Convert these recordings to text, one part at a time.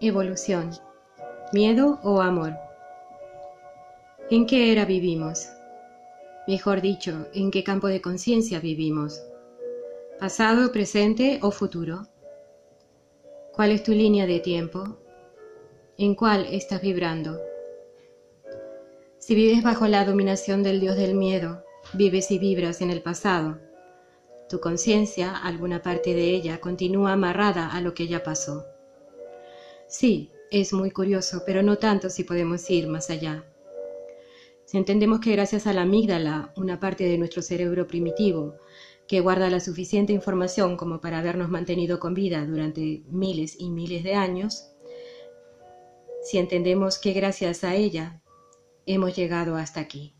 Evolución. ¿Miedo o amor? ¿En qué era vivimos? Mejor dicho, ¿en qué campo de conciencia vivimos? ¿Pasado, presente o futuro? ¿Cuál es tu línea de tiempo? ¿En cuál estás vibrando? Si vives bajo la dominación del dios del miedo, vives y vibras en el pasado. Tu conciencia, alguna parte de ella, continúa amarrada a lo que ya pasó. Sí, es muy curioso, pero no tanto si podemos ir más allá. Si entendemos que gracias a la amígdala, una parte de nuestro cerebro primitivo, que guarda la suficiente información como para habernos mantenido con vida durante miles y miles de años, si entendemos que gracias a ella hemos llegado hasta aquí.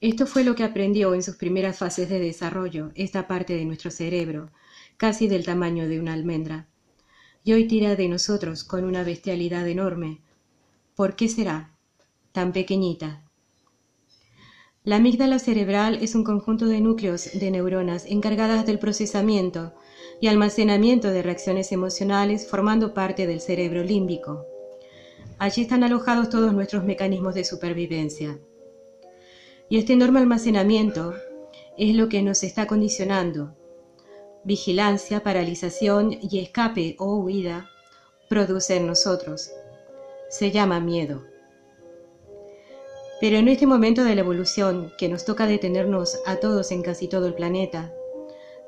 Esto fue lo que aprendió en sus primeras fases de desarrollo esta parte de nuestro cerebro, casi del tamaño de una almendra y hoy tira de nosotros con una bestialidad enorme. ¿Por qué será tan pequeñita? La amígdala cerebral es un conjunto de núcleos de neuronas encargadas del procesamiento y almacenamiento de reacciones emocionales formando parte del cerebro límbico. Allí están alojados todos nuestros mecanismos de supervivencia. Y este enorme almacenamiento es lo que nos está condicionando, vigilancia, paralización y escape o huida produce en nosotros. Se llama miedo. Pero en este momento de la evolución, que nos toca detenernos a todos en casi todo el planeta,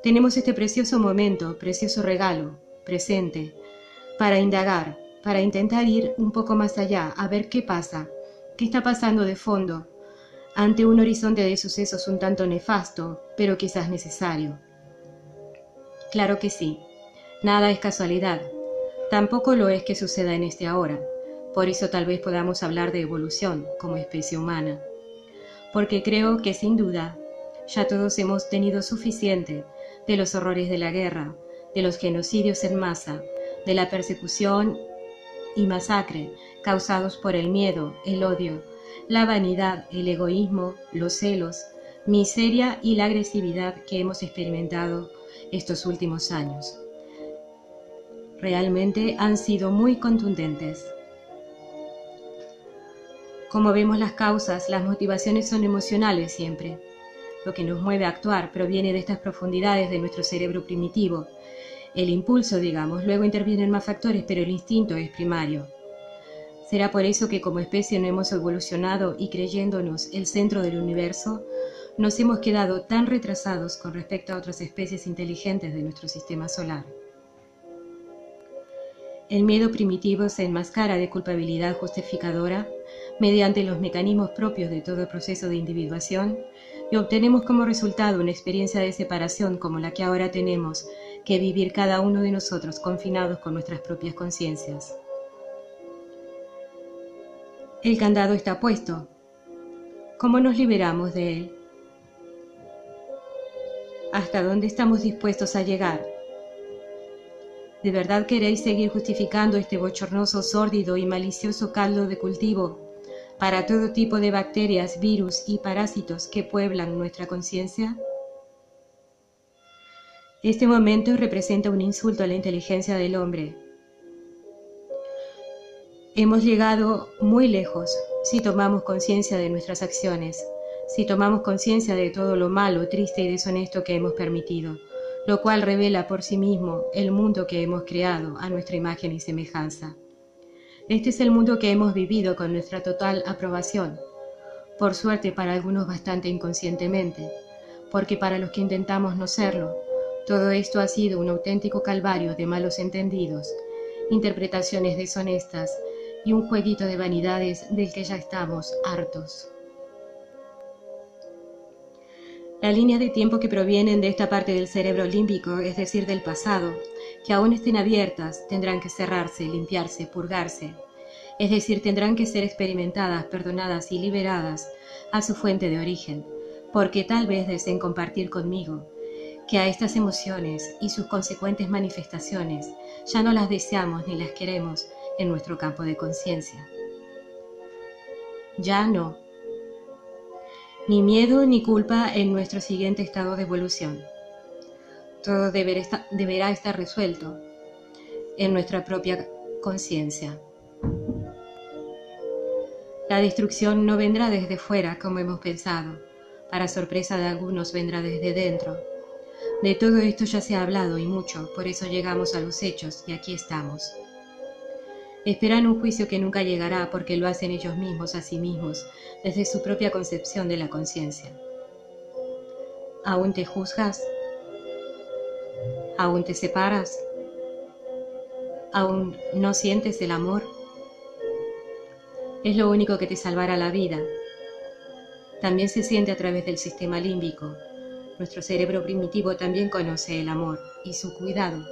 tenemos este precioso momento, precioso regalo, presente, para indagar, para intentar ir un poco más allá, a ver qué pasa, qué está pasando de fondo, ante un horizonte de sucesos un tanto nefasto, pero quizás necesario. Claro que sí. Nada es casualidad. Tampoco lo es que suceda en este ahora. Por eso tal vez podamos hablar de evolución como especie humana. Porque creo que sin duda ya todos hemos tenido suficiente de los horrores de la guerra, de los genocidios en masa, de la persecución y masacre causados por el miedo, el odio, la vanidad, el egoísmo, los celos, miseria y la agresividad que hemos experimentado estos últimos años. Realmente han sido muy contundentes. Como vemos las causas, las motivaciones son emocionales siempre. Lo que nos mueve a actuar proviene de estas profundidades de nuestro cerebro primitivo. El impulso, digamos, luego intervienen más factores, pero el instinto es primario. ¿Será por eso que como especie no hemos evolucionado y creyéndonos el centro del universo, nos hemos quedado tan retrasados con respecto a otras especies inteligentes de nuestro sistema solar. El miedo primitivo se enmascara de culpabilidad justificadora mediante los mecanismos propios de todo proceso de individuación y obtenemos como resultado una experiencia de separación como la que ahora tenemos que vivir cada uno de nosotros confinados con nuestras propias conciencias. El candado está puesto. ¿Cómo nos liberamos de él? Hasta dónde estamos dispuestos a llegar. ¿De verdad queréis seguir justificando este bochornoso, sórdido y malicioso caldo de cultivo para todo tipo de bacterias, virus y parásitos que pueblan nuestra conciencia? Este momento representa un insulto a la inteligencia del hombre. Hemos llegado muy lejos si tomamos conciencia de nuestras acciones si tomamos conciencia de todo lo malo, triste y deshonesto que hemos permitido, lo cual revela por sí mismo el mundo que hemos creado a nuestra imagen y semejanza. Este es el mundo que hemos vivido con nuestra total aprobación, por suerte para algunos bastante inconscientemente, porque para los que intentamos no serlo, todo esto ha sido un auténtico calvario de malos entendidos, interpretaciones deshonestas y un jueguito de vanidades del que ya estamos hartos. Las líneas de tiempo que provienen de esta parte del cerebro límbico, es decir, del pasado, que aún estén abiertas, tendrán que cerrarse, limpiarse, purgarse. Es decir, tendrán que ser experimentadas, perdonadas y liberadas a su fuente de origen, porque tal vez deseen compartir conmigo que a estas emociones y sus consecuentes manifestaciones ya no las deseamos ni las queremos en nuestro campo de conciencia. Ya no, ni miedo ni culpa en nuestro siguiente estado de evolución. Todo deberá estar resuelto en nuestra propia conciencia. La destrucción no vendrá desde fuera como hemos pensado, para sorpresa de algunos vendrá desde dentro. De todo esto ya se ha hablado y mucho, por eso llegamos a los hechos y aquí estamos. Esperan un juicio que nunca llegará porque lo hacen ellos mismos a sí mismos, desde su propia concepción de la conciencia. ¿Aún te juzgas? ¿Aún te separas? ¿Aún no sientes el amor? Es lo único que te salvará la vida. También se siente a través del sistema límbico. Nuestro cerebro primitivo también conoce el amor y su cuidado.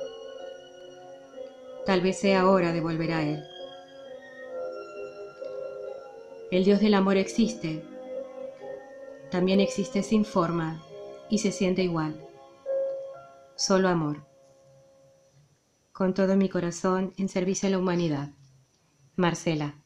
Tal vez sea hora de volver a él. El Dios del amor existe. También existe sin forma y se siente igual. Solo amor con todo mi corazón en servicio a la humanidad. Marcela.